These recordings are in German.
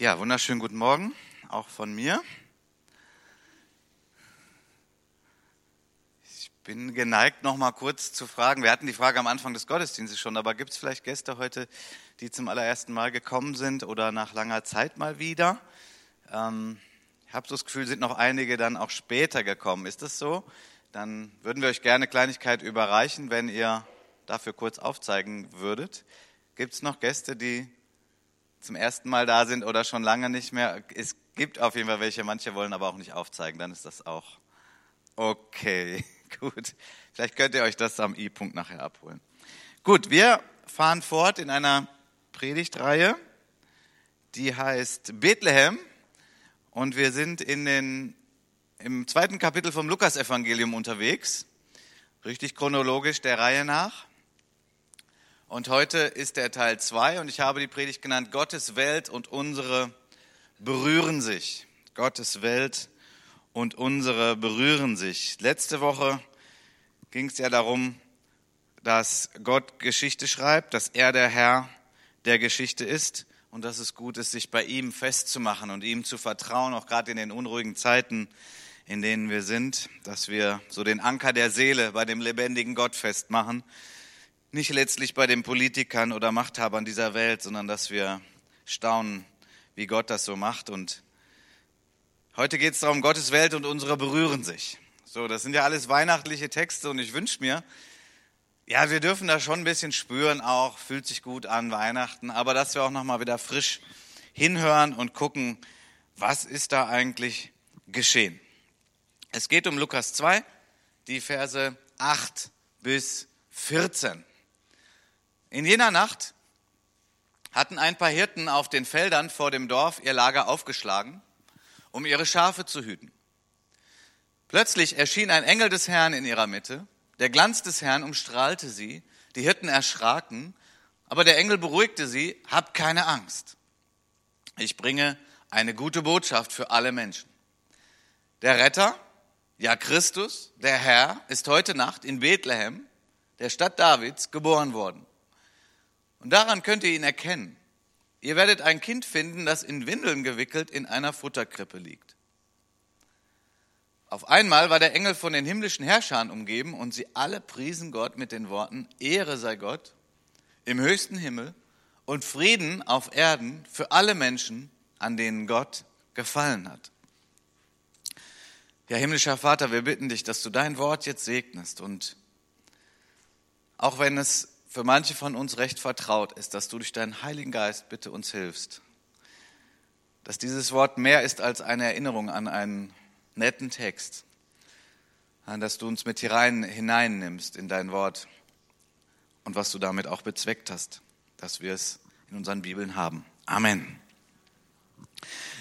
Ja, wunderschönen guten Morgen, auch von mir. Ich bin geneigt, noch mal kurz zu fragen. Wir hatten die Frage am Anfang des Gottesdienstes schon, aber gibt es vielleicht Gäste heute, die zum allerersten Mal gekommen sind oder nach langer Zeit mal wieder? Ähm, ich habe so das Gefühl, sind noch einige dann auch später gekommen. Ist das so? Dann würden wir euch gerne Kleinigkeit überreichen, wenn ihr dafür kurz aufzeigen würdet. Gibt es noch Gäste, die zum ersten Mal da sind oder schon lange nicht mehr. Es gibt auf jeden Fall welche, manche wollen aber auch nicht aufzeigen, dann ist das auch okay. Gut, vielleicht könnt ihr euch das am I-Punkt nachher abholen. Gut, wir fahren fort in einer Predigtreihe, die heißt Bethlehem und wir sind in den, im zweiten Kapitel vom Lukasevangelium unterwegs, richtig chronologisch der Reihe nach. Und heute ist der Teil 2 und ich habe die Predigt genannt, Gottes Welt und unsere berühren sich. Gottes Welt und unsere berühren sich. Letzte Woche ging es ja darum, dass Gott Geschichte schreibt, dass er der Herr der Geschichte ist und dass es gut ist, sich bei ihm festzumachen und ihm zu vertrauen, auch gerade in den unruhigen Zeiten, in denen wir sind, dass wir so den Anker der Seele bei dem lebendigen Gott festmachen nicht letztlich bei den Politikern oder Machthabern dieser Welt, sondern dass wir staunen, wie Gott das so macht. Und heute geht es darum, Gottes Welt und unsere berühren sich. So, das sind ja alles weihnachtliche Texte und ich wünsche mir, ja, wir dürfen da schon ein bisschen spüren auch, fühlt sich gut an Weihnachten, aber dass wir auch nochmal wieder frisch hinhören und gucken, was ist da eigentlich geschehen. Es geht um Lukas 2, die Verse 8 bis 14. In jener Nacht hatten ein paar Hirten auf den Feldern vor dem Dorf ihr Lager aufgeschlagen, um ihre Schafe zu hüten. Plötzlich erschien ein Engel des Herrn in ihrer Mitte, der Glanz des Herrn umstrahlte sie, die Hirten erschraken, aber der Engel beruhigte sie, habt keine Angst. Ich bringe eine gute Botschaft für alle Menschen. Der Retter, ja Christus, der Herr, ist heute Nacht in Bethlehem, der Stadt Davids, geboren worden. Und daran könnt ihr ihn erkennen. Ihr werdet ein Kind finden, das in Windeln gewickelt in einer Futterkrippe liegt. Auf einmal war der Engel von den himmlischen Herrschern umgeben und sie alle priesen Gott mit den Worten, Ehre sei Gott im höchsten Himmel und Frieden auf Erden für alle Menschen, an denen Gott gefallen hat. Ja, himmlischer Vater, wir bitten dich, dass du dein Wort jetzt segnest und auch wenn es für manche von uns recht vertraut ist, dass du durch deinen Heiligen Geist bitte uns hilfst. Dass dieses Wort mehr ist als eine Erinnerung an einen netten Text, dass du uns mit hier rein hineinnimmst in dein Wort und was du damit auch bezweckt hast, dass wir es in unseren Bibeln haben. Amen.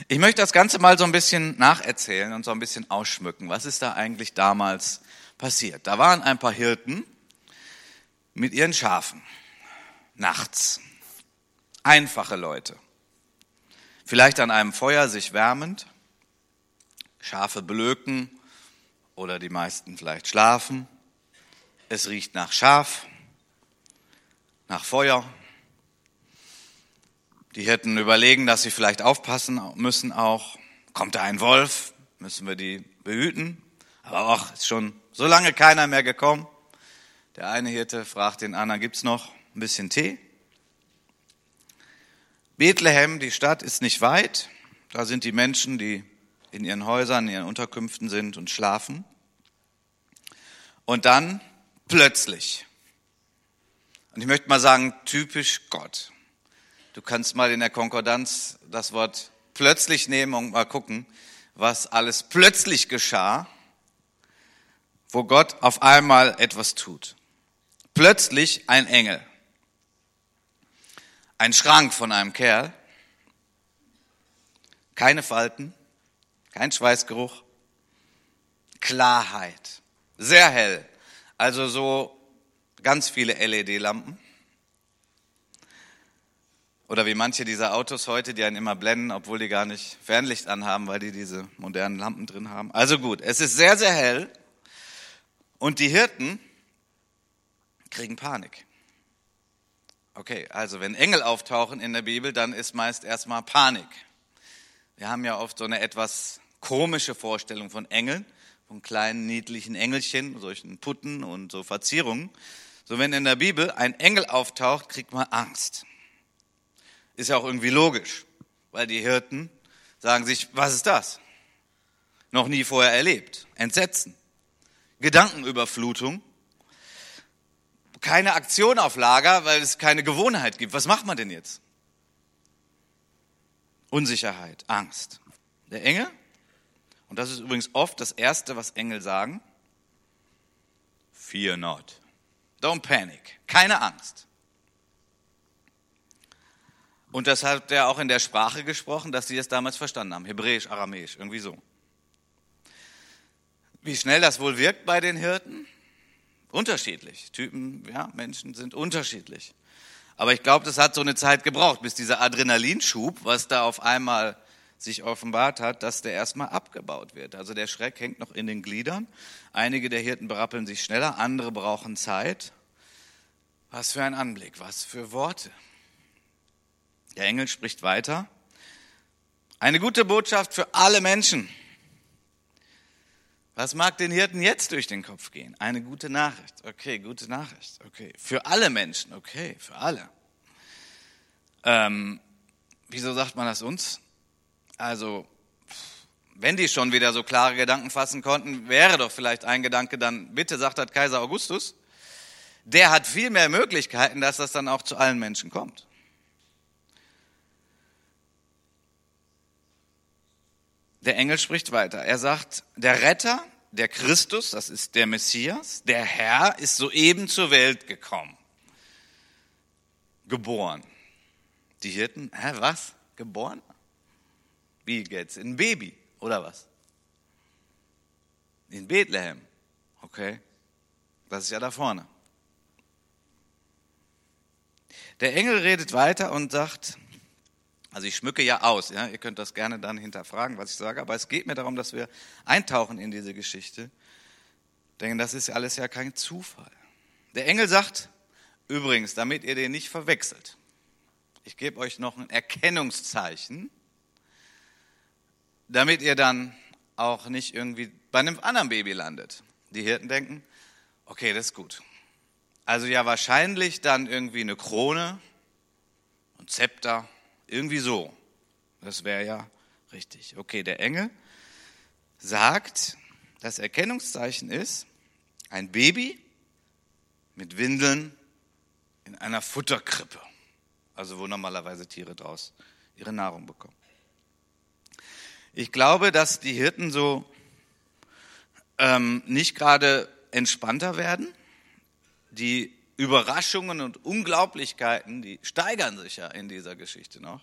Ich möchte das Ganze mal so ein bisschen nacherzählen und so ein bisschen ausschmücken. Was ist da eigentlich damals passiert? Da waren ein paar Hirten, mit ihren Schafen. Nachts. Einfache Leute. Vielleicht an einem Feuer sich wärmend. Schafe blöken oder die meisten vielleicht schlafen. Es riecht nach Schaf, nach Feuer. Die hätten überlegen, dass sie vielleicht aufpassen müssen auch. Kommt da ein Wolf, müssen wir die behüten. Aber auch ist schon so lange keiner mehr gekommen. Der eine Hirte fragt den anderen, gibt's noch ein bisschen Tee? Bethlehem, die Stadt, ist nicht weit. Da sind die Menschen, die in ihren Häusern, in ihren Unterkünften sind und schlafen. Und dann plötzlich. Und ich möchte mal sagen, typisch Gott. Du kannst mal in der Konkordanz das Wort plötzlich nehmen und mal gucken, was alles plötzlich geschah, wo Gott auf einmal etwas tut plötzlich ein Engel. Ein Schrank von einem Kerl. Keine Falten, kein Schweißgeruch. Klarheit. Sehr hell. Also so ganz viele LED-Lampen. Oder wie manche dieser Autos heute, die einen immer blenden, obwohl die gar nicht Fernlicht anhaben, weil die diese modernen Lampen drin haben. Also gut, es ist sehr, sehr hell. Und die Hirten, kriegen Panik. Okay, also wenn Engel auftauchen in der Bibel, dann ist meist erstmal Panik. Wir haben ja oft so eine etwas komische Vorstellung von Engeln, von kleinen niedlichen Engelchen, solchen Putten und so Verzierungen. So wenn in der Bibel ein Engel auftaucht, kriegt man Angst. Ist ja auch irgendwie logisch, weil die Hirten sagen sich, was ist das? Noch nie vorher erlebt. Entsetzen. Gedankenüberflutung. Keine Aktion auf Lager, weil es keine Gewohnheit gibt. Was macht man denn jetzt? Unsicherheit, Angst. Der Engel, und das ist übrigens oft das Erste, was Engel sagen, fear not. Don't panic. Keine Angst. Und das hat er auch in der Sprache gesprochen, dass sie es damals verstanden haben. Hebräisch, Aramäisch, irgendwie so. Wie schnell das wohl wirkt bei den Hirten? Unterschiedlich. Typen, ja, Menschen sind unterschiedlich. Aber ich glaube, das hat so eine Zeit gebraucht, bis dieser Adrenalinschub, was da auf einmal sich offenbart hat, dass der erstmal abgebaut wird. Also der Schreck hängt noch in den Gliedern. Einige der Hirten berappeln sich schneller, andere brauchen Zeit. Was für ein Anblick, was für Worte. Der Engel spricht weiter. Eine gute Botschaft für alle Menschen. Was mag den Hirten jetzt durch den Kopf gehen? Eine gute Nachricht. Okay, gute Nachricht. Okay. Für alle Menschen. Okay, für alle. Ähm, wieso sagt man das uns? Also, wenn die schon wieder so klare Gedanken fassen konnten, wäre doch vielleicht ein Gedanke dann, bitte sagt das Kaiser Augustus, der hat viel mehr Möglichkeiten, dass das dann auch zu allen Menschen kommt. Der Engel spricht weiter. Er sagt, der Retter, der Christus, das ist der Messias, der Herr ist soeben zur Welt gekommen. Geboren. Die Hirten, hä, was? Geboren? Wie geht's? Ein Baby, oder was? In Bethlehem. Okay. Das ist ja da vorne. Der Engel redet weiter und sagt, also ich schmücke ja aus, ja, ihr könnt das gerne dann hinterfragen, was ich sage, aber es geht mir darum, dass wir eintauchen in diese Geschichte, denn das ist alles ja kein Zufall. Der Engel sagt, übrigens, damit ihr den nicht verwechselt, ich gebe euch noch ein Erkennungszeichen, damit ihr dann auch nicht irgendwie bei einem anderen Baby landet. Die Hirten denken, okay, das ist gut. Also ja, wahrscheinlich dann irgendwie eine Krone, ein Zepter, irgendwie so. Das wäre ja richtig. Okay, der Engel sagt, das Erkennungszeichen ist ein Baby mit Windeln in einer Futterkrippe. Also wo normalerweise Tiere draus ihre Nahrung bekommen. Ich glaube, dass die Hirten so ähm, nicht gerade entspannter werden. Die Überraschungen und Unglaublichkeiten, die steigern sich ja in dieser Geschichte noch.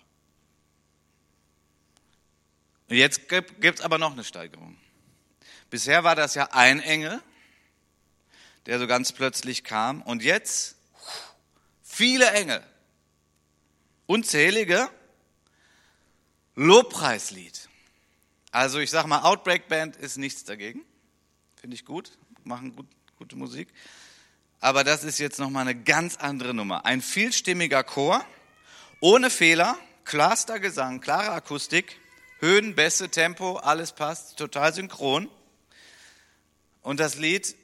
Und jetzt gibt es aber noch eine Steigerung. Bisher war das ja ein Engel, der so ganz plötzlich kam. Und jetzt viele Engel, unzählige, Lobpreislied. Also ich sage mal, Outbreak Band ist nichts dagegen. Finde ich gut, machen gut, gute Musik. Aber das ist jetzt nochmal eine ganz andere Nummer. Ein vielstimmiger Chor, ohne Fehler, klarster Gesang, klare Akustik, Höhen, Bässe, Tempo, alles passt, total synchron. Und das Lied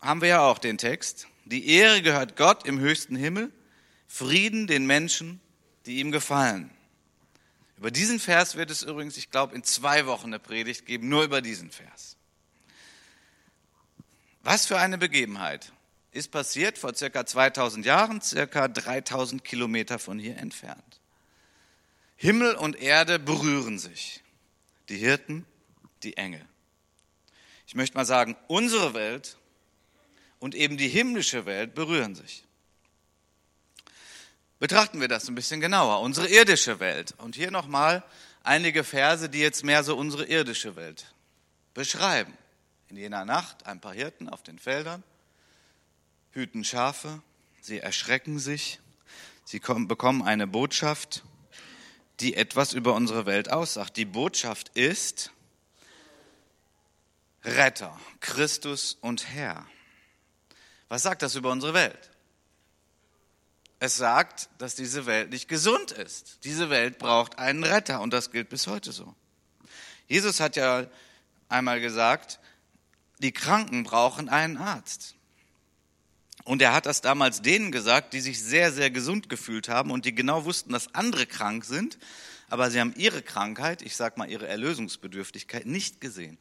haben wir ja auch den Text. Die Ehre gehört Gott im höchsten Himmel, Frieden den Menschen, die ihm gefallen. Über diesen Vers wird es übrigens, ich glaube, in zwei Wochen eine Predigt geben, nur über diesen Vers. Was für eine Begebenheit ist passiert vor circa 2000 Jahren, circa 3000 Kilometer von hier entfernt. Himmel und Erde berühren sich. Die Hirten, die Engel. Ich möchte mal sagen, unsere Welt und eben die himmlische Welt berühren sich. Betrachten wir das ein bisschen genauer. Unsere irdische Welt. Und hier nochmal einige Verse, die jetzt mehr so unsere irdische Welt beschreiben. In jener Nacht ein paar Hirten auf den Feldern hüten Schafe, sie erschrecken sich, sie kommen, bekommen eine Botschaft, die etwas über unsere Welt aussagt. Die Botschaft ist Retter, Christus und Herr. Was sagt das über unsere Welt? Es sagt, dass diese Welt nicht gesund ist. Diese Welt braucht einen Retter und das gilt bis heute so. Jesus hat ja einmal gesagt, die Kranken brauchen einen Arzt. Und er hat das damals denen gesagt, die sich sehr, sehr gesund gefühlt haben und die genau wussten, dass andere krank sind, aber sie haben ihre Krankheit, ich sag mal ihre Erlösungsbedürftigkeit, nicht gesehen.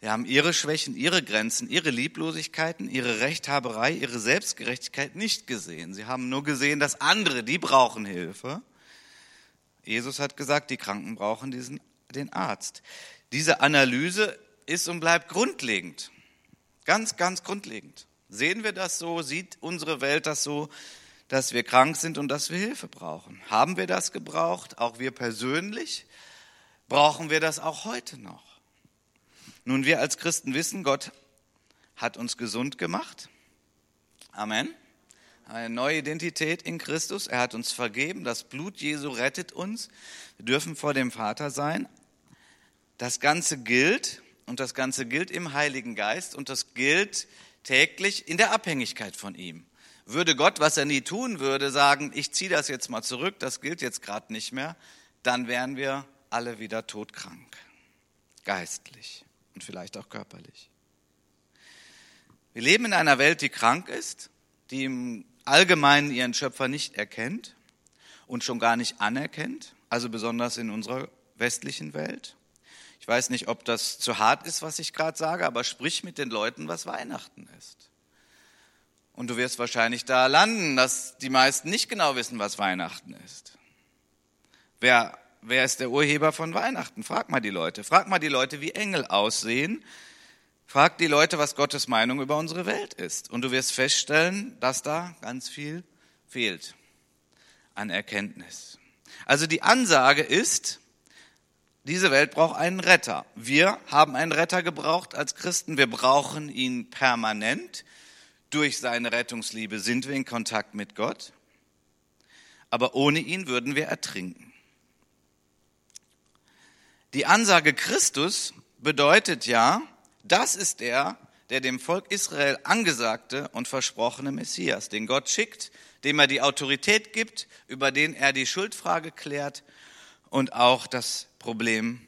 Sie haben ihre Schwächen, ihre Grenzen, ihre Lieblosigkeiten, ihre Rechthaberei, ihre Selbstgerechtigkeit nicht gesehen. Sie haben nur gesehen, dass andere, die brauchen Hilfe. Jesus hat gesagt, die Kranken brauchen diesen, den Arzt. Diese Analyse ist und bleibt grundlegend. Ganz, ganz grundlegend. Sehen wir das so? Sieht unsere Welt das so, dass wir krank sind und dass wir Hilfe brauchen? Haben wir das gebraucht? Auch wir persönlich? Brauchen wir das auch heute noch? Nun, wir als Christen wissen, Gott hat uns gesund gemacht. Amen. Eine neue Identität in Christus. Er hat uns vergeben. Das Blut Jesu rettet uns. Wir dürfen vor dem Vater sein. Das Ganze gilt und das Ganze gilt im Heiligen Geist und das gilt täglich in der Abhängigkeit von ihm. Würde Gott, was er nie tun würde, sagen, ich ziehe das jetzt mal zurück, das gilt jetzt gerade nicht mehr, dann wären wir alle wieder todkrank, geistlich und vielleicht auch körperlich. Wir leben in einer Welt, die krank ist, die im Allgemeinen ihren Schöpfer nicht erkennt und schon gar nicht anerkennt, also besonders in unserer westlichen Welt. Ich weiß nicht, ob das zu hart ist, was ich gerade sage, aber sprich mit den Leuten, was Weihnachten ist. Und du wirst wahrscheinlich da landen, dass die meisten nicht genau wissen, was Weihnachten ist. Wer wer ist der Urheber von Weihnachten? Frag mal die Leute. Frag mal die Leute, wie Engel aussehen. Frag die Leute, was Gottes Meinung über unsere Welt ist. Und du wirst feststellen, dass da ganz viel fehlt an Erkenntnis. Also die Ansage ist, diese Welt braucht einen Retter. Wir haben einen Retter gebraucht als Christen. Wir brauchen ihn permanent. Durch seine Rettungsliebe sind wir in Kontakt mit Gott. Aber ohne ihn würden wir ertrinken. Die Ansage Christus bedeutet ja, das ist der, der dem Volk Israel angesagte und versprochene Messias, den Gott schickt, dem er die Autorität gibt, über den er die Schuldfrage klärt und auch das Problem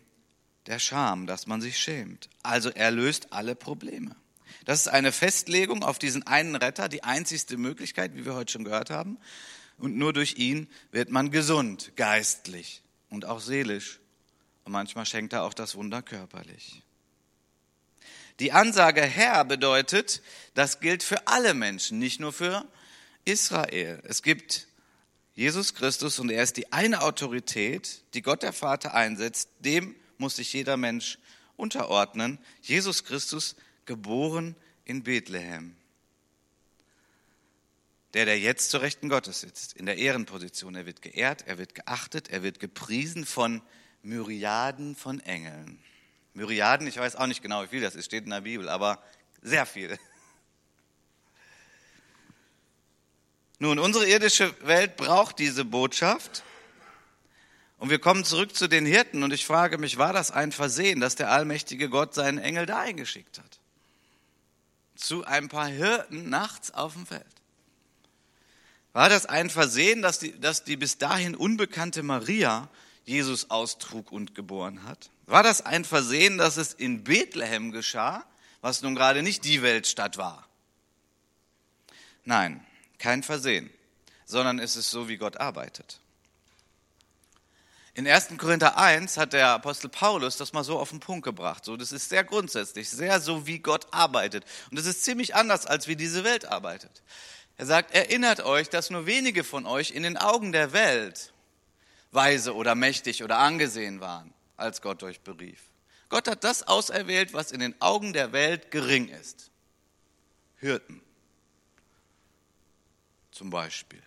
der Scham, dass man sich schämt. Also er löst alle Probleme. Das ist eine Festlegung auf diesen einen Retter, die einzigste Möglichkeit, wie wir heute schon gehört haben. Und nur durch ihn wird man gesund, geistlich und auch seelisch und manchmal schenkt er auch das Wunder körperlich. Die Ansage Herr bedeutet, das gilt für alle Menschen, nicht nur für Israel. Es gibt Jesus Christus und er ist die eine Autorität, die Gott der Vater einsetzt. Dem muss sich jeder Mensch unterordnen. Jesus Christus, geboren in Bethlehem. Der, der jetzt zur Rechten Gottes sitzt, in der Ehrenposition. Er wird geehrt, er wird geachtet, er wird gepriesen von Myriaden von Engeln. Myriaden, ich weiß auch nicht genau, wie viel das ist, steht in der Bibel, aber sehr viel. Nun, unsere irdische Welt braucht diese Botschaft. Und wir kommen zurück zu den Hirten und ich frage mich, war das ein Versehen, dass der allmächtige Gott seinen Engel da eingeschickt hat? Zu ein paar Hirten nachts auf dem Feld. War das ein Versehen, dass die, dass die bis dahin unbekannte Maria Jesus austrug und geboren hat? War das ein Versehen, dass es in Bethlehem geschah, was nun gerade nicht die Weltstadt war? Nein, kein Versehen, sondern es ist so, wie Gott arbeitet. In 1. Korinther 1 hat der Apostel Paulus das mal so auf den Punkt gebracht. So, das ist sehr grundsätzlich, sehr so, wie Gott arbeitet. Und das ist ziemlich anders, als wie diese Welt arbeitet. Er sagt, erinnert euch, dass nur wenige von euch in den Augen der Welt weise oder mächtig oder angesehen waren, als Gott euch berief. Gott hat das auserwählt, was in den Augen der Welt gering ist. Hirten zum Beispiel.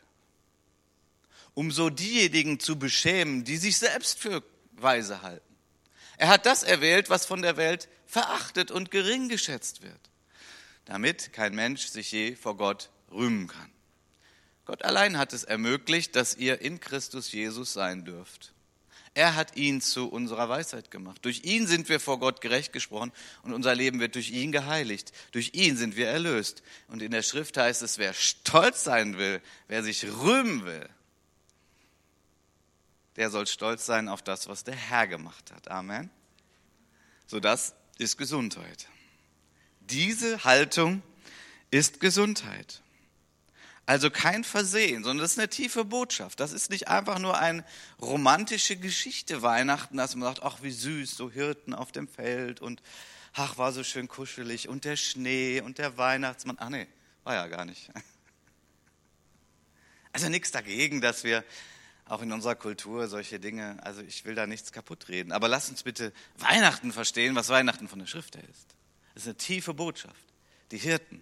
Um so diejenigen zu beschämen, die sich selbst für weise halten. Er hat das erwählt, was von der Welt verachtet und gering geschätzt wird, damit kein Mensch sich je vor Gott rühmen kann. Gott allein hat es ermöglicht, dass ihr in Christus Jesus sein dürft. Er hat ihn zu unserer Weisheit gemacht. Durch ihn sind wir vor Gott gerecht gesprochen und unser Leben wird durch ihn geheiligt. Durch ihn sind wir erlöst. Und in der Schrift heißt es, wer stolz sein will, wer sich rühmen will, der soll stolz sein auf das, was der Herr gemacht hat. Amen. So, das ist Gesundheit. Diese Haltung ist Gesundheit. Also kein Versehen, sondern das ist eine tiefe Botschaft. Das ist nicht einfach nur eine romantische Geschichte Weihnachten, dass man sagt, ach wie süß, so Hirten auf dem Feld und ach war so schön kuschelig und der Schnee und der Weihnachtsmann. Ach nee, war ja gar nicht. Also nichts dagegen, dass wir auch in unserer Kultur solche Dinge, also ich will da nichts kaputt reden, aber lass uns bitte Weihnachten verstehen, was Weihnachten von der Schrift her ist. Das ist eine tiefe Botschaft. Die Hirten,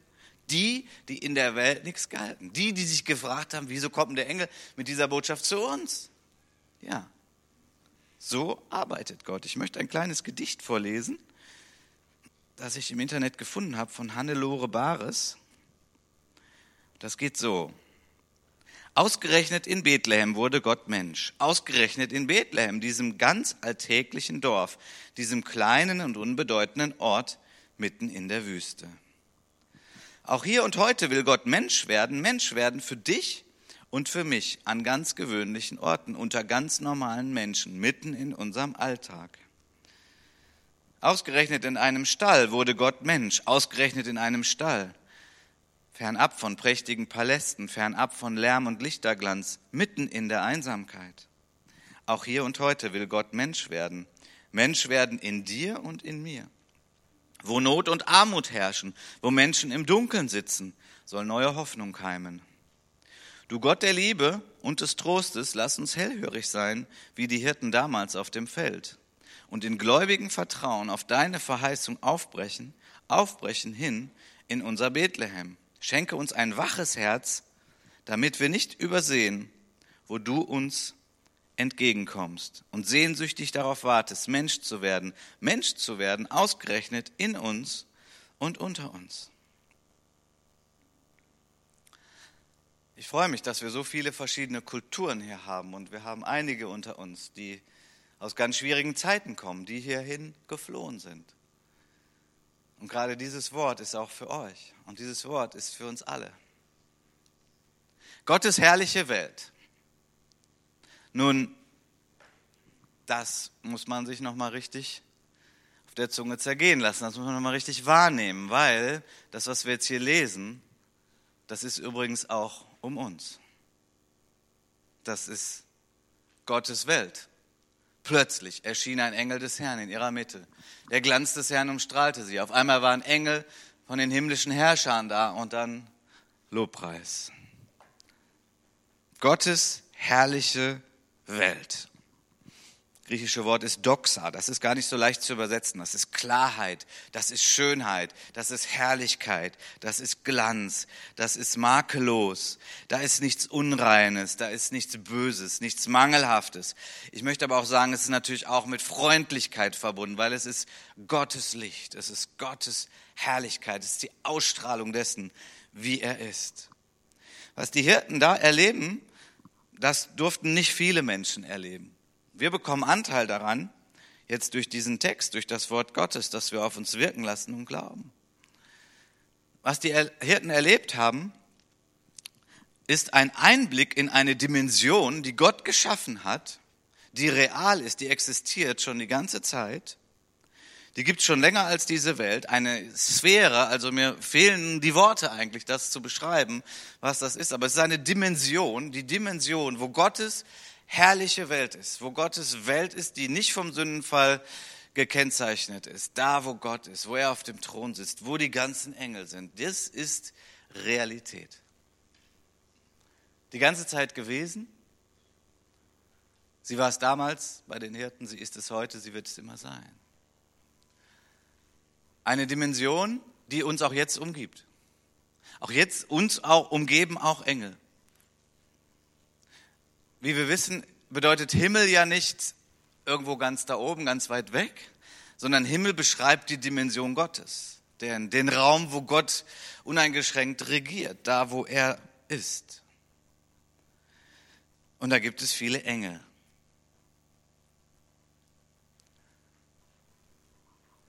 die, die in der Welt nichts galten, die, die sich gefragt haben, wieso kommt der Engel mit dieser Botschaft zu uns? Ja, so arbeitet Gott. Ich möchte ein kleines Gedicht vorlesen, das ich im Internet gefunden habe von Hannelore Bares. Das geht so. Ausgerechnet in Bethlehem wurde Gott Mensch. Ausgerechnet in Bethlehem, diesem ganz alltäglichen Dorf, diesem kleinen und unbedeutenden Ort mitten in der Wüste. Auch hier und heute will Gott Mensch werden, Mensch werden für dich und für mich an ganz gewöhnlichen Orten, unter ganz normalen Menschen, mitten in unserem Alltag. Ausgerechnet in einem Stall wurde Gott Mensch, ausgerechnet in einem Stall fernab von prächtigen Palästen, fernab von Lärm und Lichterglanz, mitten in der Einsamkeit. Auch hier und heute will Gott Mensch werden, Mensch werden in dir und in mir. Wo Not und Armut herrschen, wo Menschen im Dunkeln sitzen, soll neue Hoffnung keimen. Du Gott der Liebe und des Trostes, lass uns hellhörig sein, wie die Hirten damals auf dem Feld, und in gläubigem Vertrauen auf deine Verheißung aufbrechen, aufbrechen hin in unser Bethlehem. Schenke uns ein waches Herz, damit wir nicht übersehen, wo du uns entgegenkommst und sehnsüchtig darauf wartest, Mensch zu werden, Mensch zu werden, ausgerechnet in uns und unter uns. Ich freue mich, dass wir so viele verschiedene Kulturen hier haben und wir haben einige unter uns, die aus ganz schwierigen Zeiten kommen, die hierhin geflohen sind. Und gerade dieses Wort ist auch für euch und dieses Wort ist für uns alle. Gottes herrliche Welt. Nun, das muss man sich nochmal richtig auf der Zunge zergehen lassen. Das muss man nochmal richtig wahrnehmen, weil das, was wir jetzt hier lesen, das ist übrigens auch um uns. Das ist Gottes Welt. Plötzlich erschien ein Engel des Herrn in ihrer Mitte. Der Glanz des Herrn umstrahlte sie. Auf einmal waren Engel von den himmlischen Herrschern da und dann Lobpreis. Gottes herrliche Welt griechische Wort ist Doxa. Das ist gar nicht so leicht zu übersetzen. Das ist Klarheit, das ist Schönheit, das ist Herrlichkeit, das ist Glanz, das ist makellos. Da ist nichts Unreines, da ist nichts Böses, nichts Mangelhaftes. Ich möchte aber auch sagen, es ist natürlich auch mit Freundlichkeit verbunden, weil es ist Gottes Licht, es ist Gottes Herrlichkeit, es ist die Ausstrahlung dessen, wie er ist. Was die Hirten da erleben, das durften nicht viele Menschen erleben. Wir bekommen Anteil daran, jetzt durch diesen Text, durch das Wort Gottes, das wir auf uns wirken lassen und glauben. Was die Hirten erlebt haben, ist ein Einblick in eine Dimension, die Gott geschaffen hat, die real ist, die existiert schon die ganze Zeit. Die gibt es schon länger als diese Welt. Eine Sphäre, also mir fehlen die Worte eigentlich, das zu beschreiben, was das ist. Aber es ist eine Dimension, die Dimension, wo Gottes herrliche Welt ist, wo Gottes Welt ist, die nicht vom Sündenfall gekennzeichnet ist, da wo Gott ist, wo er auf dem Thron sitzt, wo die ganzen Engel sind, das ist Realität. Die ganze Zeit gewesen. Sie war es damals bei den Hirten, sie ist es heute, sie wird es immer sein. Eine Dimension, die uns auch jetzt umgibt. Auch jetzt uns auch umgeben auch Engel. Wie wir wissen, bedeutet Himmel ja nicht irgendwo ganz da oben, ganz weit weg, sondern Himmel beschreibt die Dimension Gottes, den, den Raum, wo Gott uneingeschränkt regiert, da wo er ist. Und da gibt es viele Engel.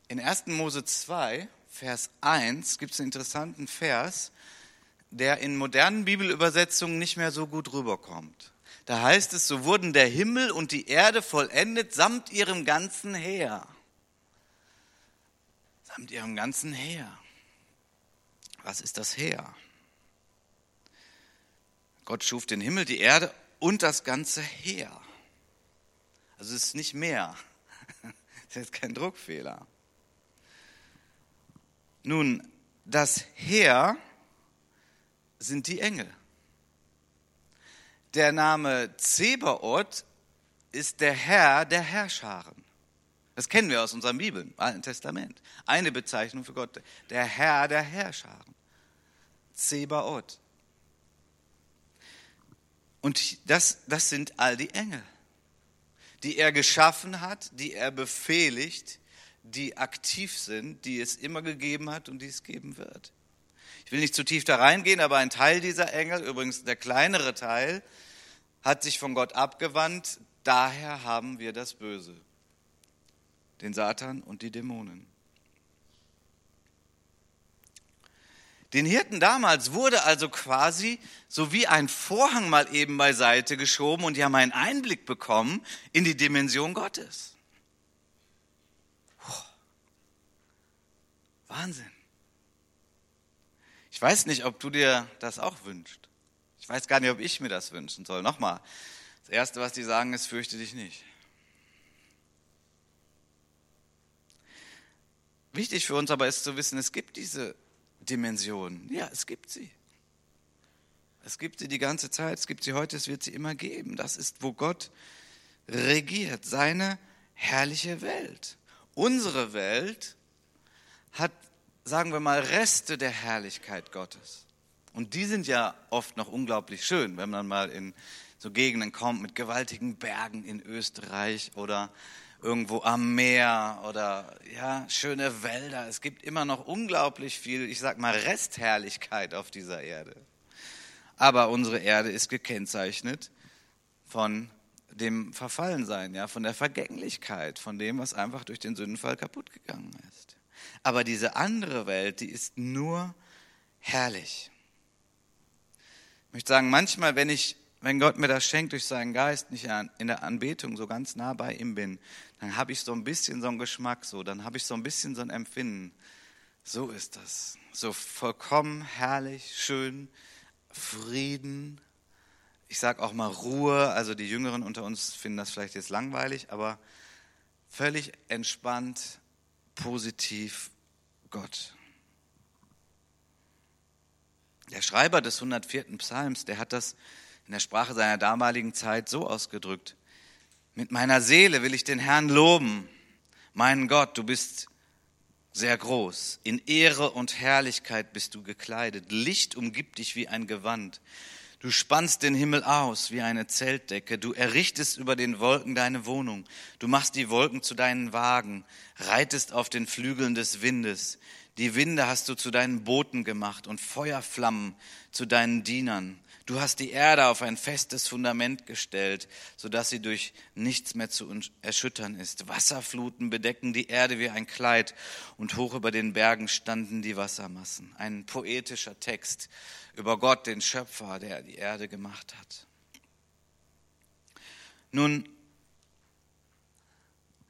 In 1. Mose 2, Vers 1 gibt es einen interessanten Vers, der in modernen Bibelübersetzungen nicht mehr so gut rüberkommt. Da heißt es, so wurden der Himmel und die Erde vollendet samt ihrem ganzen Heer. samt ihrem ganzen Heer. Was ist das Heer? Gott schuf den Himmel, die Erde und das ganze Heer. Also es ist nicht mehr. Das ist jetzt kein Druckfehler. Nun, das Heer sind die Engel. Der Name Zebaoth ist der Herr der Herrscharen. Das kennen wir aus unserem Bibel, im Alten Testament. Eine Bezeichnung für Gott, der Herr der Herrscharen. Zebaoth. Und das, das sind all die Engel, die er geschaffen hat, die er befehligt, die aktiv sind, die es immer gegeben hat und die es geben wird. Ich will nicht zu tief da reingehen, aber ein Teil dieser Engel, übrigens der kleinere Teil, hat sich von Gott abgewandt. Daher haben wir das Böse, den Satan und die Dämonen. Den Hirten damals wurde also quasi so wie ein Vorhang mal eben beiseite geschoben und die haben einen Einblick bekommen in die Dimension Gottes. Wahnsinn. Ich weiß nicht, ob du dir das auch wünschst. Ich weiß gar nicht, ob ich mir das wünschen soll. Nochmal, das Erste, was die sagen, ist, fürchte dich nicht. Wichtig für uns aber ist zu wissen, es gibt diese Dimension. Ja, es gibt sie. Es gibt sie die ganze Zeit, es gibt sie heute, es wird sie immer geben. Das ist, wo Gott regiert, seine herrliche Welt. Unsere Welt hat, sagen wir mal, Reste der Herrlichkeit Gottes. Und die sind ja oft noch unglaublich schön, wenn man mal in so Gegenden kommt mit gewaltigen Bergen in Österreich oder irgendwo am Meer oder ja, schöne Wälder. Es gibt immer noch unglaublich viel, ich sag mal, Restherrlichkeit auf dieser Erde. Aber unsere Erde ist gekennzeichnet von dem Verfallensein, ja, von der Vergänglichkeit, von dem, was einfach durch den Sündenfall kaputt gegangen ist. Aber diese andere Welt, die ist nur herrlich. Ich möchte sagen, manchmal, wenn ich wenn Gott mir das schenkt durch seinen Geist, nicht in der Anbetung so ganz nah bei ihm bin, dann habe ich so ein bisschen so einen Geschmack, so, dann habe ich so ein bisschen so ein Empfinden. So ist das. So vollkommen herrlich, schön, Frieden. Ich sage auch mal Ruhe. Also die Jüngeren unter uns finden das vielleicht jetzt langweilig, aber völlig entspannt, positiv Gott. Der Schreiber des 104. Psalms, der hat das in der Sprache seiner damaligen Zeit so ausgedrückt. Mit meiner Seele will ich den Herrn loben. Mein Gott, du bist sehr groß. In Ehre und Herrlichkeit bist du gekleidet. Licht umgibt dich wie ein Gewand. Du spannst den Himmel aus wie eine Zeltdecke. Du errichtest über den Wolken deine Wohnung. Du machst die Wolken zu deinen Wagen, reitest auf den Flügeln des Windes. Die Winde hast du zu deinen Booten gemacht und Feuerflammen zu deinen Dienern. Du hast die Erde auf ein festes Fundament gestellt, sodass sie durch nichts mehr zu erschüttern ist. Wasserfluten bedecken die Erde wie ein Kleid und hoch über den Bergen standen die Wassermassen. Ein poetischer Text über Gott, den Schöpfer, der die Erde gemacht hat. Nun,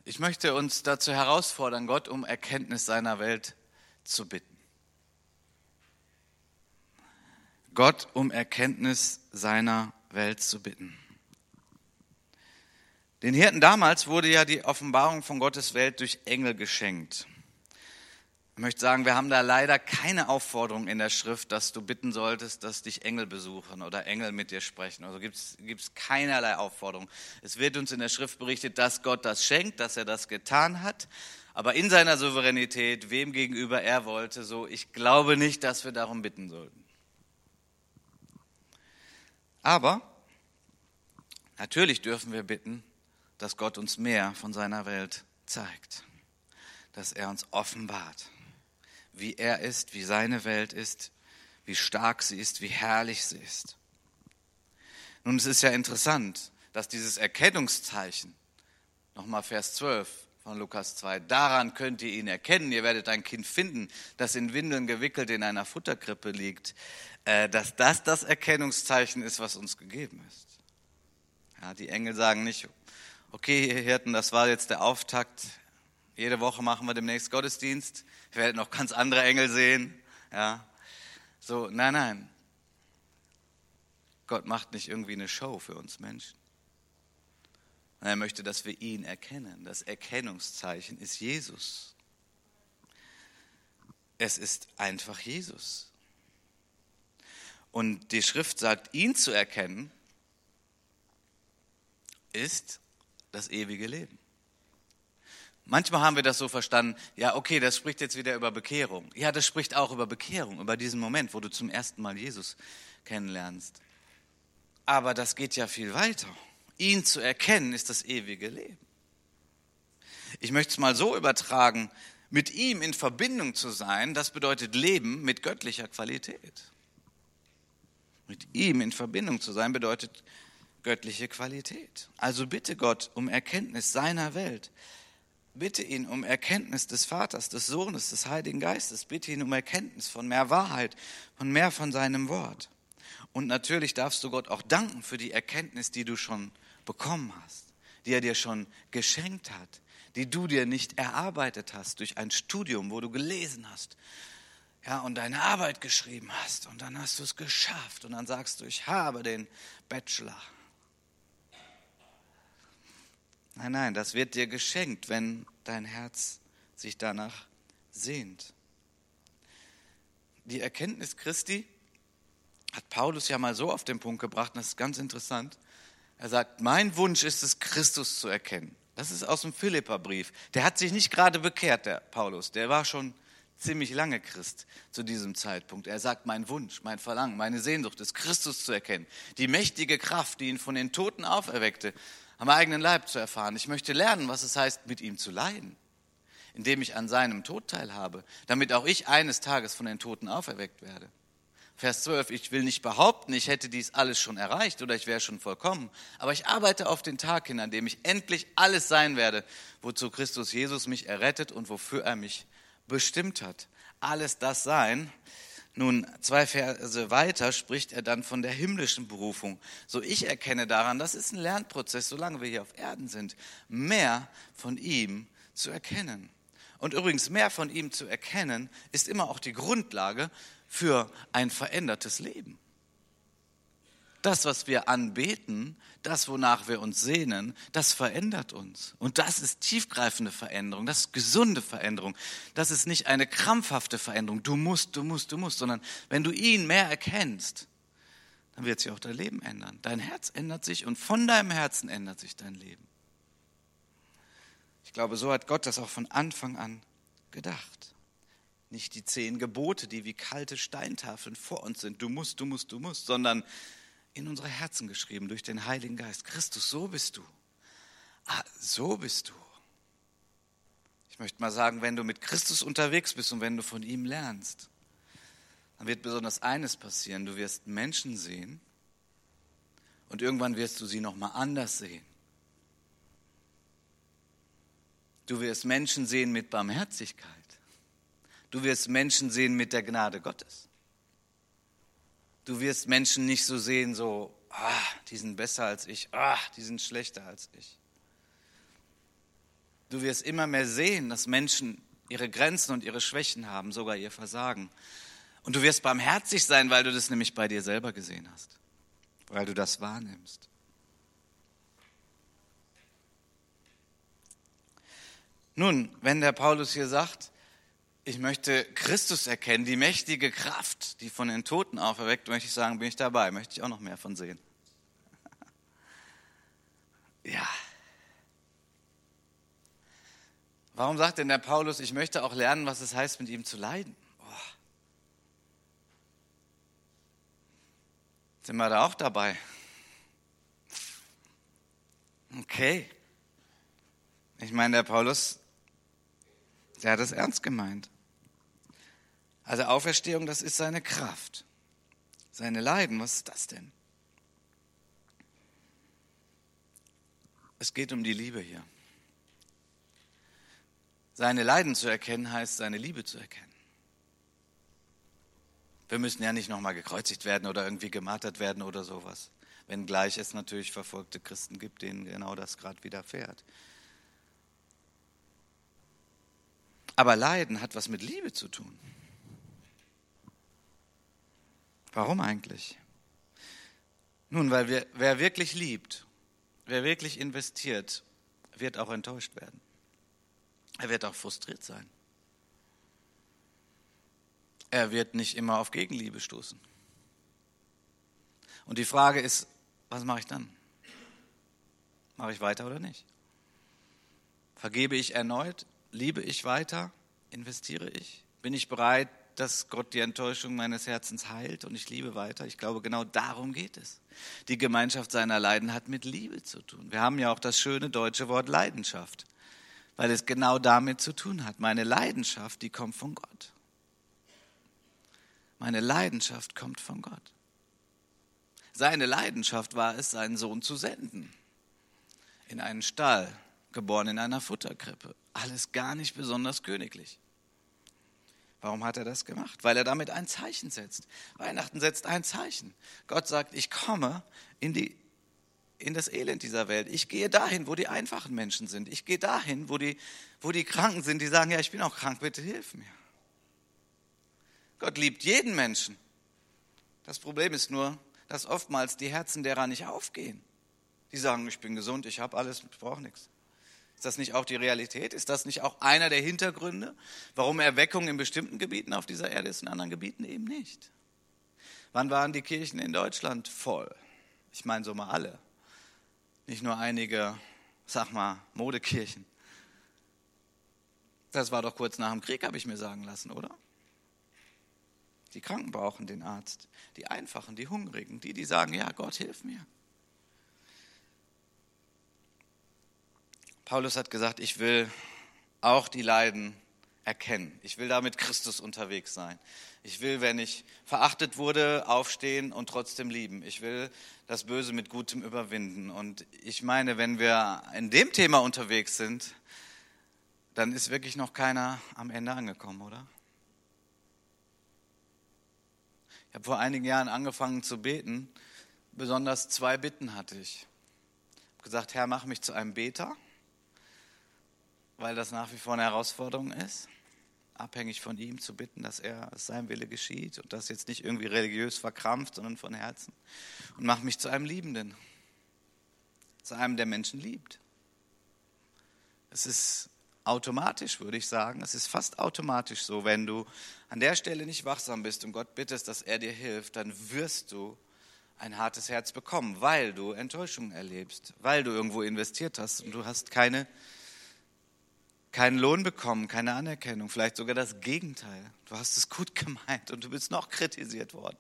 ich möchte uns dazu herausfordern, Gott um Erkenntnis seiner Welt zu bitten. Gott um Erkenntnis seiner Welt zu bitten. Den Hirten damals wurde ja die Offenbarung von Gottes Welt durch Engel geschenkt. Ich möchte sagen, wir haben da leider keine Aufforderung in der Schrift, dass du bitten solltest, dass dich Engel besuchen oder Engel mit dir sprechen. Also gibt es keinerlei Aufforderung. Es wird uns in der Schrift berichtet, dass Gott das schenkt, dass er das getan hat, aber in seiner Souveränität, wem gegenüber er wollte, so ich glaube nicht, dass wir darum bitten sollten. Aber natürlich dürfen wir bitten, dass Gott uns mehr von seiner Welt zeigt, dass er uns offenbart, wie er ist, wie seine Welt ist, wie stark sie ist, wie herrlich sie ist. Nun, es ist ja interessant, dass dieses Erkennungszeichen, nochmal Vers 12 von Lukas 2, daran könnt ihr ihn erkennen, ihr werdet ein Kind finden, das in Windeln gewickelt in einer Futterkrippe liegt. Äh, dass das das Erkennungszeichen ist, was uns gegeben ist. Ja, die Engel sagen nicht, okay, Hirten, das war jetzt der Auftakt, Jede Woche machen wir demnächst Gottesdienst. Wir werden noch ganz andere Engel sehen. Ja. So, nein, nein. Gott macht nicht irgendwie eine Show für uns Menschen. Er möchte, dass wir ihn erkennen. Das Erkennungszeichen ist Jesus. Es ist einfach Jesus. Und die Schrift sagt, ihn zu erkennen, ist das ewige Leben. Manchmal haben wir das so verstanden, ja, okay, das spricht jetzt wieder über Bekehrung. Ja, das spricht auch über Bekehrung, über diesen Moment, wo du zum ersten Mal Jesus kennenlernst. Aber das geht ja viel weiter. Ihn zu erkennen ist das ewige Leben. Ich möchte es mal so übertragen, mit ihm in Verbindung zu sein, das bedeutet Leben mit göttlicher Qualität. Mit ihm in Verbindung zu sein bedeutet göttliche Qualität. Also bitte Gott um Erkenntnis seiner Welt. Bitte ihn um Erkenntnis des Vaters, des Sohnes, des Heiligen Geistes. Bitte ihn um Erkenntnis von mehr Wahrheit, von mehr von seinem Wort. Und natürlich darfst du Gott auch danken für die Erkenntnis, die du schon bekommen hast, die er dir schon geschenkt hat, die du dir nicht erarbeitet hast durch ein Studium, wo du gelesen hast, ja, und deine Arbeit geschrieben hast und dann hast du es geschafft und dann sagst du, ich habe den Bachelor. Nein, nein, das wird dir geschenkt, wenn dein Herz sich danach sehnt. Die Erkenntnis Christi hat Paulus ja mal so auf den Punkt gebracht, und das ist ganz interessant. Er sagt, mein Wunsch ist es, Christus zu erkennen. Das ist aus dem Philipperbrief. Der hat sich nicht gerade bekehrt, der Paulus. Der war schon ziemlich lange Christ zu diesem Zeitpunkt. Er sagt, mein Wunsch, mein Verlangen, meine Sehnsucht ist, Christus zu erkennen. Die mächtige Kraft, die ihn von den Toten auferweckte, am eigenen Leib zu erfahren. Ich möchte lernen, was es heißt, mit ihm zu leiden, indem ich an seinem Tod teilhabe, damit auch ich eines Tages von den Toten auferweckt werde. Vers 12, ich will nicht behaupten, ich hätte dies alles schon erreicht oder ich wäre schon vollkommen, aber ich arbeite auf den Tag hin, an dem ich endlich alles sein werde, wozu Christus Jesus mich errettet und wofür er mich bestimmt hat. Alles das sein. Nun, zwei Verse weiter spricht er dann von der himmlischen Berufung. So ich erkenne daran, das ist ein Lernprozess, solange wir hier auf Erden sind, mehr von ihm zu erkennen. Und übrigens, mehr von ihm zu erkennen, ist immer auch die Grundlage für ein verändertes Leben. Das, was wir anbeten, das, wonach wir uns sehnen, das verändert uns. Und das ist tiefgreifende Veränderung, das ist gesunde Veränderung. Das ist nicht eine krampfhafte Veränderung. Du musst, du musst, du musst, sondern wenn du ihn mehr erkennst, dann wird sich auch dein Leben ändern. Dein Herz ändert sich und von deinem Herzen ändert sich dein Leben. Ich glaube, so hat Gott das auch von Anfang an gedacht. Nicht die zehn Gebote, die wie kalte Steintafeln vor uns sind. Du musst, du musst, du musst, sondern in unsere Herzen geschrieben durch den Heiligen Geist. Christus, so bist du. Ah, so bist du. Ich möchte mal sagen, wenn du mit Christus unterwegs bist und wenn du von ihm lernst, dann wird besonders eines passieren. Du wirst Menschen sehen und irgendwann wirst du sie nochmal anders sehen. Du wirst Menschen sehen mit Barmherzigkeit. Du wirst Menschen sehen mit der Gnade Gottes. Du wirst Menschen nicht so sehen, so, ah, die sind besser als ich, ah, die sind schlechter als ich. Du wirst immer mehr sehen, dass Menschen ihre Grenzen und ihre Schwächen haben, sogar ihr Versagen. Und du wirst barmherzig sein, weil du das nämlich bei dir selber gesehen hast, weil du das wahrnimmst. Nun, wenn der Paulus hier sagt, ich möchte Christus erkennen, die mächtige Kraft, die von den Toten auferweckt, möchte ich sagen, bin ich dabei, möchte ich auch noch mehr von sehen. Ja. Warum sagt denn der Paulus, ich möchte auch lernen, was es heißt, mit ihm zu leiden? Oh. Sind wir da auch dabei? Okay. Ich meine, der Paulus der hat es ernst gemeint. Also Auferstehung, das ist seine Kraft. Seine Leiden, was ist das denn? Es geht um die Liebe hier. Seine Leiden zu erkennen heißt, seine Liebe zu erkennen. Wir müssen ja nicht nochmal gekreuzigt werden oder irgendwie gemartert werden oder sowas. Wenngleich es natürlich verfolgte Christen gibt, denen genau das gerade widerfährt. Aber Leiden hat was mit Liebe zu tun. Warum eigentlich? Nun, weil wir, wer wirklich liebt, wer wirklich investiert, wird auch enttäuscht werden. Er wird auch frustriert sein. Er wird nicht immer auf Gegenliebe stoßen. Und die Frage ist, was mache ich dann? Mache ich weiter oder nicht? Vergebe ich erneut? Liebe ich weiter? Investiere ich? Bin ich bereit, dass Gott die Enttäuschung meines Herzens heilt und ich liebe weiter? Ich glaube, genau darum geht es. Die Gemeinschaft seiner Leiden hat mit Liebe zu tun. Wir haben ja auch das schöne deutsche Wort Leidenschaft, weil es genau damit zu tun hat. Meine Leidenschaft, die kommt von Gott. Meine Leidenschaft kommt von Gott. Seine Leidenschaft war es, seinen Sohn zu senden. In einen Stall, geboren in einer Futterkrippe. Alles gar nicht besonders königlich. Warum hat er das gemacht? Weil er damit ein Zeichen setzt. Weihnachten setzt ein Zeichen. Gott sagt, ich komme in, die, in das Elend dieser Welt. Ich gehe dahin, wo die einfachen Menschen sind. Ich gehe dahin, wo die, wo die Kranken sind, die sagen, ja, ich bin auch krank, bitte hilf mir. Gott liebt jeden Menschen. Das Problem ist nur, dass oftmals die Herzen derer nicht aufgehen. Die sagen, ich bin gesund, ich habe alles, ich brauche nichts. Ist das nicht auch die Realität? Ist das nicht auch einer der Hintergründe, warum Erweckung in bestimmten Gebieten auf dieser Erde ist, in anderen Gebieten eben nicht? Wann waren die Kirchen in Deutschland voll? Ich meine so mal alle. Nicht nur einige, sag mal, Modekirchen. Das war doch kurz nach dem Krieg, habe ich mir sagen lassen, oder? Die Kranken brauchen den Arzt. Die Einfachen, die Hungrigen, die, die sagen, ja, Gott, hilf mir. Paulus hat gesagt, ich will auch die Leiden erkennen. Ich will da mit Christus unterwegs sein. Ich will, wenn ich verachtet wurde, aufstehen und trotzdem lieben. Ich will das Böse mit Gutem überwinden. Und ich meine, wenn wir in dem Thema unterwegs sind, dann ist wirklich noch keiner am Ende angekommen, oder? Ich habe vor einigen Jahren angefangen zu beten. Besonders zwei Bitten hatte ich. Ich habe gesagt, Herr, mach mich zu einem Beter, weil das nach wie vor eine Herausforderung ist, abhängig von ihm zu bitten, dass er sein Wille geschieht und das jetzt nicht irgendwie religiös verkrampft, sondern von Herzen. Und mach mich zu einem Liebenden, zu einem, der Menschen liebt. Es ist automatisch, würde ich sagen. Es ist fast automatisch so, wenn du an der Stelle nicht wachsam bist und Gott bittest, dass er dir hilft, dann wirst du ein hartes Herz bekommen, weil du Enttäuschung erlebst, weil du irgendwo investiert hast und du hast keine, keinen Lohn bekommen, keine Anerkennung, vielleicht sogar das Gegenteil. Du hast es gut gemeint und du bist noch kritisiert worden.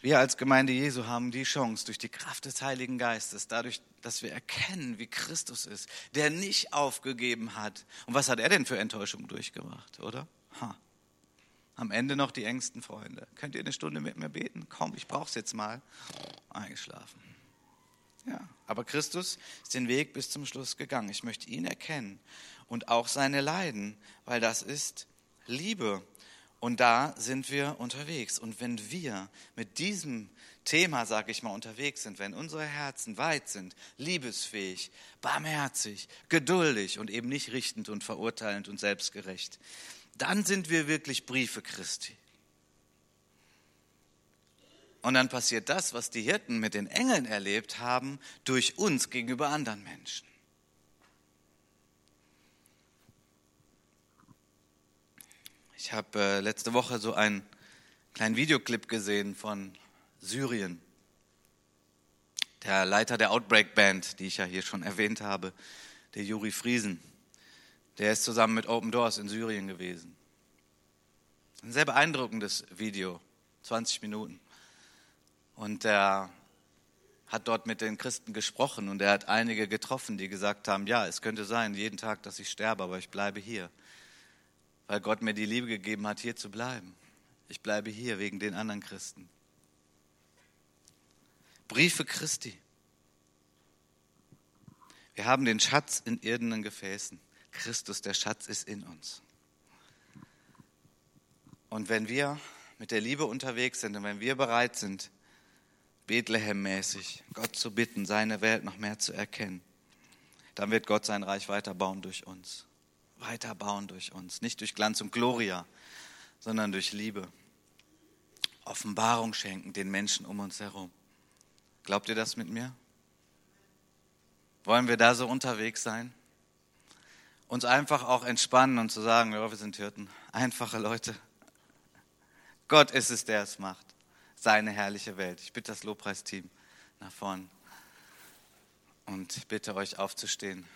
Wir als Gemeinde Jesu haben die Chance, durch die Kraft des Heiligen Geistes, dadurch, dass wir erkennen, wie Christus ist, der nicht aufgegeben hat. Und was hat er denn für Enttäuschung durchgemacht, oder? Ha. Am Ende noch die engsten Freunde. Könnt ihr eine Stunde mit mir beten? Komm, ich brauch's jetzt mal. Eingeschlafen. Ja, aber Christus ist den Weg bis zum Schluss gegangen. Ich möchte ihn erkennen und auch seine Leiden, weil das ist Liebe. Und da sind wir unterwegs. Und wenn wir mit diesem Thema, sage ich mal, unterwegs sind, wenn unsere Herzen weit sind, liebesfähig, barmherzig, geduldig und eben nicht richtend und verurteilend und selbstgerecht, dann sind wir wirklich Briefe Christi. Und dann passiert das, was die Hirten mit den Engeln erlebt haben, durch uns gegenüber anderen Menschen. Ich habe äh, letzte Woche so einen kleinen Videoclip gesehen von Syrien. Der Leiter der Outbreak Band, die ich ja hier schon erwähnt habe, der Juri Friesen, der ist zusammen mit Open Doors in Syrien gewesen. Ein sehr beeindruckendes Video, 20 Minuten. Und er hat dort mit den Christen gesprochen und er hat einige getroffen, die gesagt haben, ja, es könnte sein, jeden Tag, dass ich sterbe, aber ich bleibe hier weil Gott mir die Liebe gegeben hat, hier zu bleiben. Ich bleibe hier wegen den anderen Christen. Briefe Christi. Wir haben den Schatz in irdenen Gefäßen. Christus, der Schatz, ist in uns. Und wenn wir mit der Liebe unterwegs sind und wenn wir bereit sind, Bethlehem-mäßig Gott zu bitten, seine Welt noch mehr zu erkennen, dann wird Gott sein Reich weiterbauen durch uns. weiterbauen durch uns. Nicht durch Glanz und Gloria, sondern durch Liebe. Offenbarung schenken den Menschen um uns herum. Glaubt ihr das mit mir? Wollen wir da so unterwegs sein? Uns einfach auch entspannen und zu sagen, ja, wir sind Hirten, einfache Leute. Gott ist es, der es macht. Seine herrliche Welt. Ich bitte das Lobpreisteam nach vorn und bitte euch aufzustehen.